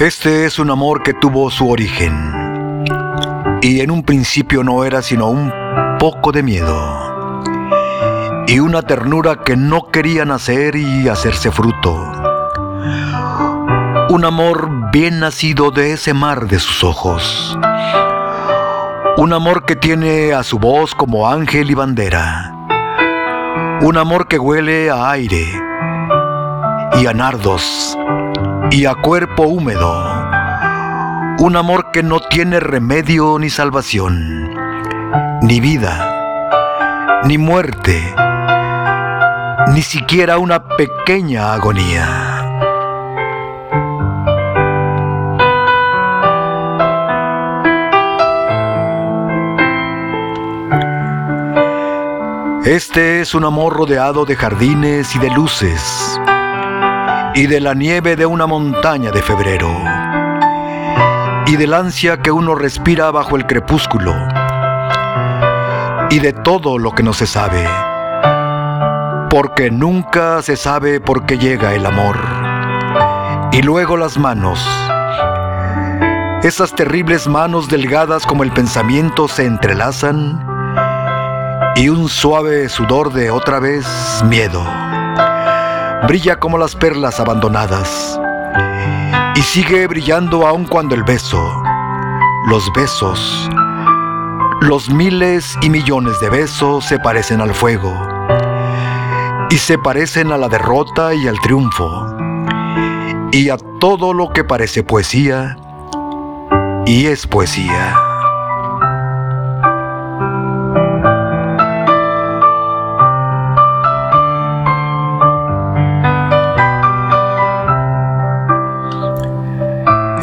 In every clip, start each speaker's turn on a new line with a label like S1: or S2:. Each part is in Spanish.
S1: Este es un amor que tuvo su origen y en un principio no era sino un poco de miedo y una ternura que no quería nacer y hacerse fruto. Un amor bien nacido de ese mar de sus ojos. Un amor que tiene a su voz como ángel y bandera. Un amor que huele a aire y a nardos y a cuerpo húmedo. Un amor que no tiene remedio ni salvación, ni vida, ni muerte, ni siquiera una pequeña agonía. Este es un amor rodeado de jardines y de luces y de la nieve de una montaña de febrero, y del ansia que uno respira bajo el crepúsculo, y de todo lo que no se sabe, porque nunca se sabe por qué llega el amor. Y luego las manos, esas terribles manos delgadas como el pensamiento se entrelazan, y un suave sudor de otra vez miedo brilla como las perlas abandonadas y sigue brillando aun cuando el beso, los besos, los miles y millones de besos se parecen al fuego y se parecen a la derrota y al triunfo y a todo lo que parece poesía y es poesía.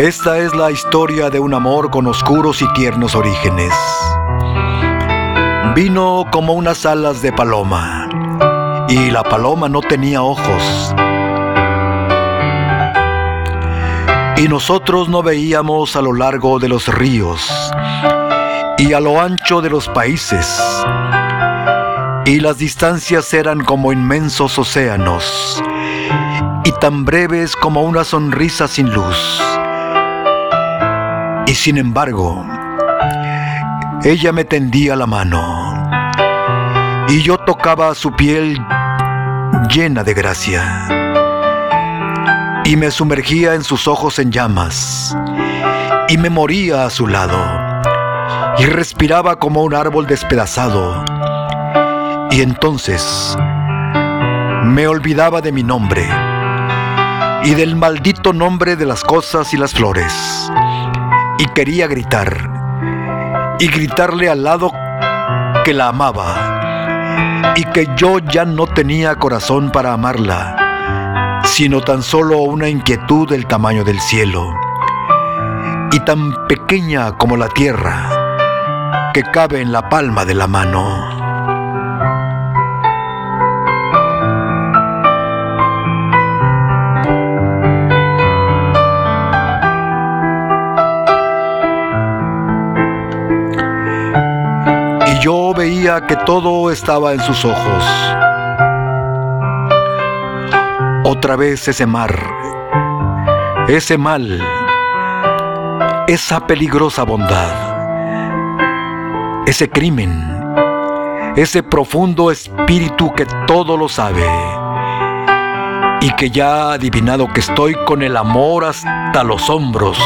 S1: Esta es la historia de un amor con oscuros y tiernos orígenes. Vino como unas alas de paloma, y la paloma no tenía ojos. Y nosotros no veíamos a lo largo de los ríos y a lo ancho de los países. Y las distancias eran como inmensos océanos y tan breves como una sonrisa sin luz. Y sin embargo, ella me tendía la mano. Y yo tocaba su piel llena de gracia. Y me sumergía en sus ojos en llamas. Y me moría a su lado. Y respiraba como un árbol despedazado. Y entonces me olvidaba de mi nombre. Y del maldito nombre de las cosas y las flores y quería gritar y gritarle al lado que la amaba y que yo ya no tenía corazón para amarla, sino tan solo una inquietud del tamaño del cielo y tan pequeña como la tierra que cabe en la palma de la mano. Que todo estaba en sus ojos. Otra vez ese mar, ese mal, esa peligrosa bondad, ese crimen, ese profundo espíritu que todo lo sabe y que ya ha adivinado que estoy con el amor hasta los hombros,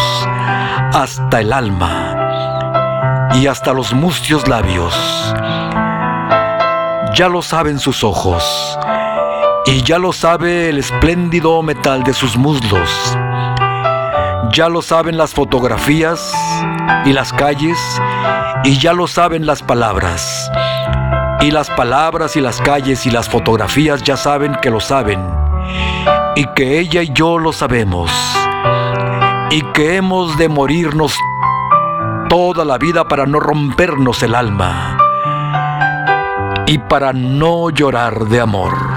S1: hasta el alma y hasta los mustios labios. Ya lo saben sus ojos, y ya lo sabe el espléndido metal de sus muslos. Ya lo saben las fotografías y las calles, y ya lo saben las palabras. Y las palabras y las calles y las fotografías ya saben que lo saben, y que ella y yo lo sabemos, y que hemos de morirnos toda la vida para no rompernos el alma y para no llorar de amor.